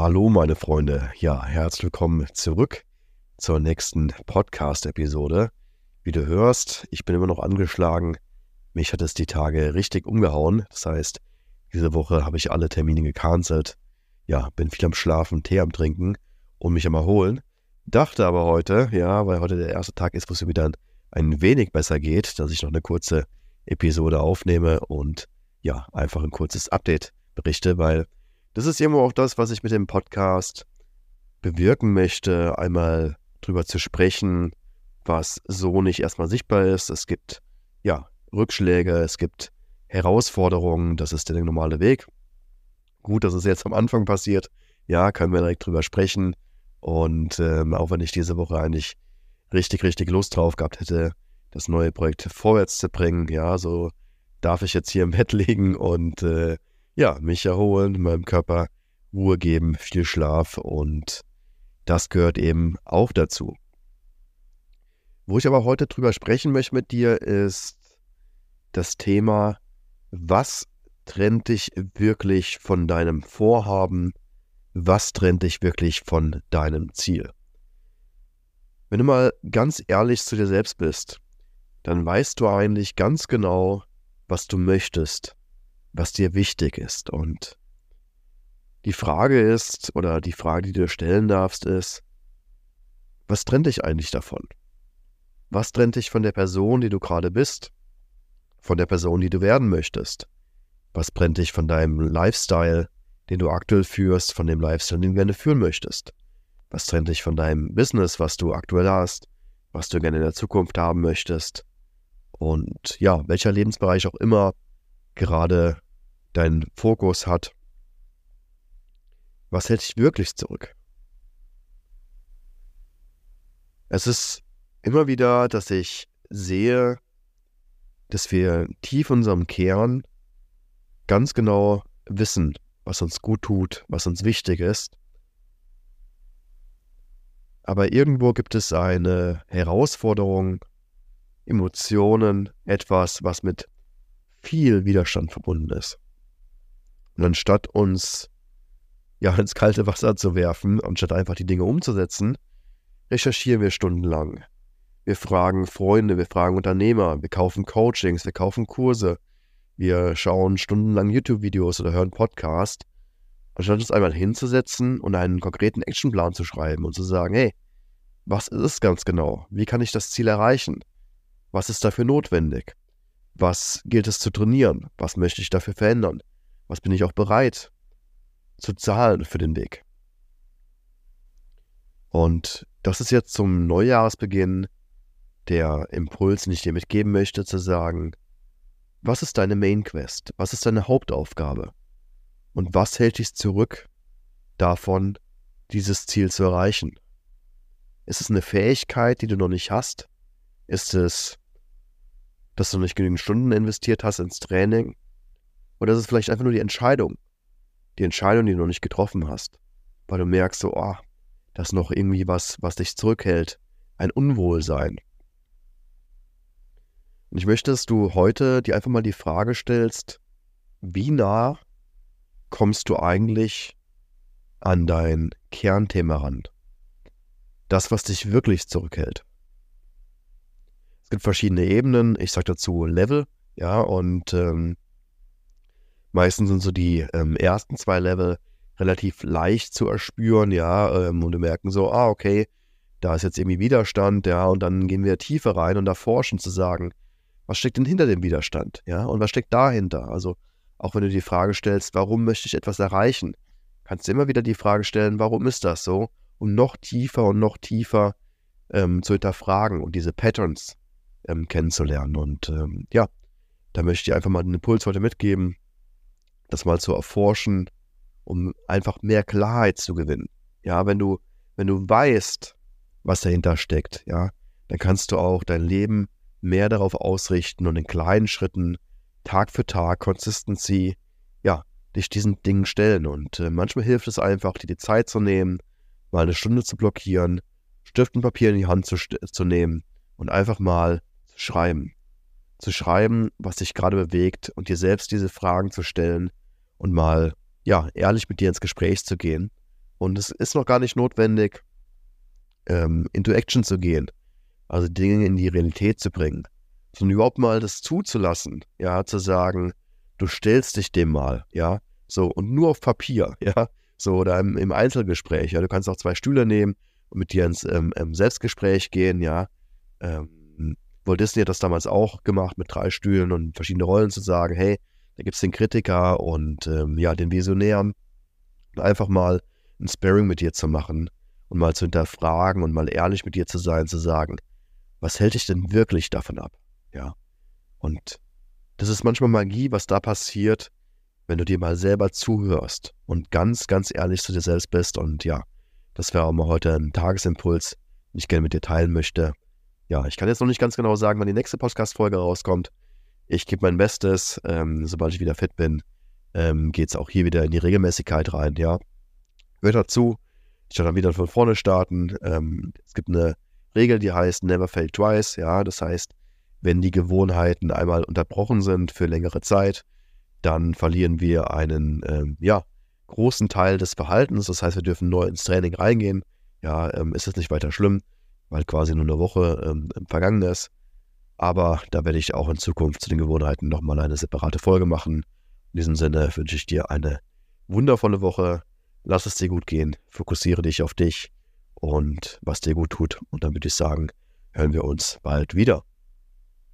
Hallo meine Freunde, ja, herzlich willkommen zurück zur nächsten Podcast-Episode. Wie du hörst, ich bin immer noch angeschlagen. Mich hat es die Tage richtig umgehauen. Das heißt, diese Woche habe ich alle Termine gecancelt. Ja, bin viel am Schlafen, Tee am Trinken und mich am Erholen. Dachte aber heute, ja, weil heute der erste Tag ist, wo es mir wieder ein wenig besser geht, dass ich noch eine kurze Episode aufnehme und ja, einfach ein kurzes Update berichte, weil das ist irgendwo auch das, was ich mit dem Podcast bewirken möchte, einmal drüber zu sprechen, was so nicht erstmal sichtbar ist. Es gibt ja Rückschläge, es gibt Herausforderungen, das ist der normale Weg. Gut, dass es jetzt am Anfang passiert. Ja, können wir direkt drüber sprechen. Und ähm, auch wenn ich diese Woche eigentlich richtig, richtig Lust drauf gehabt hätte, das neue Projekt vorwärts zu bringen, ja, so darf ich jetzt hier im Bett liegen und äh, ja, mich erholen, meinem Körper Ruhe geben, viel Schlaf und das gehört eben auch dazu. Wo ich aber heute drüber sprechen möchte mit dir, ist das Thema, was trennt dich wirklich von deinem Vorhaben, was trennt dich wirklich von deinem Ziel. Wenn du mal ganz ehrlich zu dir selbst bist, dann weißt du eigentlich ganz genau, was du möchtest, was dir wichtig ist. Und die Frage ist, oder die Frage, die du stellen darfst, ist, was trennt dich eigentlich davon? Was trennt dich von der Person, die du gerade bist? Von der Person, die du werden möchtest? Was trennt dich von deinem Lifestyle, den du aktuell führst, von dem Lifestyle, den du gerne führen möchtest? Was trennt dich von deinem Business, was du aktuell hast, was du gerne in der Zukunft haben möchtest? Und ja, welcher Lebensbereich auch immer gerade deinen Fokus hat, was hält dich wirklich zurück? Es ist immer wieder, dass ich sehe, dass wir tief in unserem Kern ganz genau wissen, was uns gut tut, was uns wichtig ist. Aber irgendwo gibt es eine Herausforderung, Emotionen, etwas, was mit viel Widerstand verbunden ist. Und anstatt uns ja ins kalte Wasser zu werfen, anstatt einfach die Dinge umzusetzen, recherchieren wir stundenlang. Wir fragen Freunde, wir fragen Unternehmer, wir kaufen Coachings, wir kaufen Kurse, wir schauen stundenlang YouTube-Videos oder hören Podcast, anstatt uns einmal hinzusetzen und einen konkreten Actionplan zu schreiben und zu sagen, hey, was ist es ganz genau? Wie kann ich das Ziel erreichen? Was ist dafür notwendig? Was gilt es zu trainieren? Was möchte ich dafür verändern? Was bin ich auch bereit zu zahlen für den Weg? Und das ist jetzt zum Neujahresbeginn der Impuls, den ich dir mitgeben möchte, zu sagen, was ist deine Main Quest? Was ist deine Hauptaufgabe? Und was hält dich zurück davon, dieses Ziel zu erreichen? Ist es eine Fähigkeit, die du noch nicht hast? Ist es, dass du nicht genügend Stunden investiert hast ins Training? Oder ist es vielleicht einfach nur die Entscheidung? Die Entscheidung, die du noch nicht getroffen hast. Weil du merkst so, oh, das ist noch irgendwie was, was dich zurückhält. Ein Unwohlsein. Und ich möchte, dass du heute dir einfach mal die Frage stellst, wie nah kommst du eigentlich an dein Kernthema ran? Das, was dich wirklich zurückhält. Es gibt verschiedene Ebenen. Ich sage dazu Level, ja, und ähm, Meistens sind so die ähm, ersten zwei Level relativ leicht zu erspüren, ja, ähm, und wir merken so, ah, okay, da ist jetzt irgendwie Widerstand, ja, und dann gehen wir tiefer rein und erforschen zu sagen, was steckt denn hinter dem Widerstand, ja, und was steckt dahinter? Also, auch wenn du die Frage stellst, warum möchte ich etwas erreichen, kannst du immer wieder die Frage stellen, warum ist das so? Um noch tiefer und noch tiefer ähm, zu hinterfragen und diese Patterns ähm, kennenzulernen. Und ähm, ja, da möchte ich einfach mal einen Impuls heute mitgeben, das mal zu erforschen, um einfach mehr Klarheit zu gewinnen. Ja, wenn du, wenn du weißt, was dahinter steckt, ja, dann kannst du auch dein Leben mehr darauf ausrichten und in kleinen Schritten, Tag für Tag, Consistency, ja, dich diesen Dingen stellen. Und äh, manchmal hilft es einfach, dir die Zeit zu nehmen, mal eine Stunde zu blockieren, Stift und Papier in die Hand zu, zu nehmen und einfach mal schreiben. Zu schreiben, was dich gerade bewegt und dir selbst diese Fragen zu stellen, und mal, ja, ehrlich mit dir ins Gespräch zu gehen Und es ist noch gar nicht notwendig, ähm, into Action zu gehen, also Dinge in die Realität zu bringen, sondern überhaupt mal das zuzulassen, ja, zu sagen, du stellst dich dem mal, ja, so und nur auf Papier, ja, so oder im, im Einzelgespräch, ja, du kannst auch zwei Stühle nehmen und mit dir ins ähm, ähm Selbstgespräch gehen, ja. Ähm, Walt Disney hat das damals auch gemacht mit drei Stühlen und verschiedene Rollen zu sagen, hey, da gibt es den Kritiker und ähm, ja, den Visionären. Einfach mal ein Sparring mit dir zu machen und mal zu hinterfragen und mal ehrlich mit dir zu sein, zu sagen, was hält dich denn wirklich davon ab? Ja. Und das ist manchmal Magie, was da passiert, wenn du dir mal selber zuhörst und ganz, ganz ehrlich zu dir selbst bist. Und ja, das wäre auch mal heute ein Tagesimpuls, den ich gerne mit dir teilen möchte. Ja, ich kann jetzt noch nicht ganz genau sagen, wann die nächste Podcast-Folge rauskommt. Ich gebe mein Bestes. Ähm, sobald ich wieder fit bin, ähm, geht es auch hier wieder in die Regelmäßigkeit rein. Ja, hört dazu. Ich werde dann wieder von vorne starten. Ähm, es gibt eine Regel, die heißt Never Fail Twice. Ja, das heißt, wenn die Gewohnheiten einmal unterbrochen sind für längere Zeit, dann verlieren wir einen ähm, ja, großen Teil des Verhaltens. Das heißt, wir dürfen neu ins Training reingehen. Ja, ähm, ist es nicht weiter schlimm, weil quasi nur eine Woche ähm, vergangen ist. Aber da werde ich auch in Zukunft zu den Gewohnheiten nochmal eine separate Folge machen. In diesem Sinne wünsche ich dir eine wundervolle Woche. Lass es dir gut gehen. Fokussiere dich auf dich und was dir gut tut. Und dann würde ich sagen, hören wir uns bald wieder.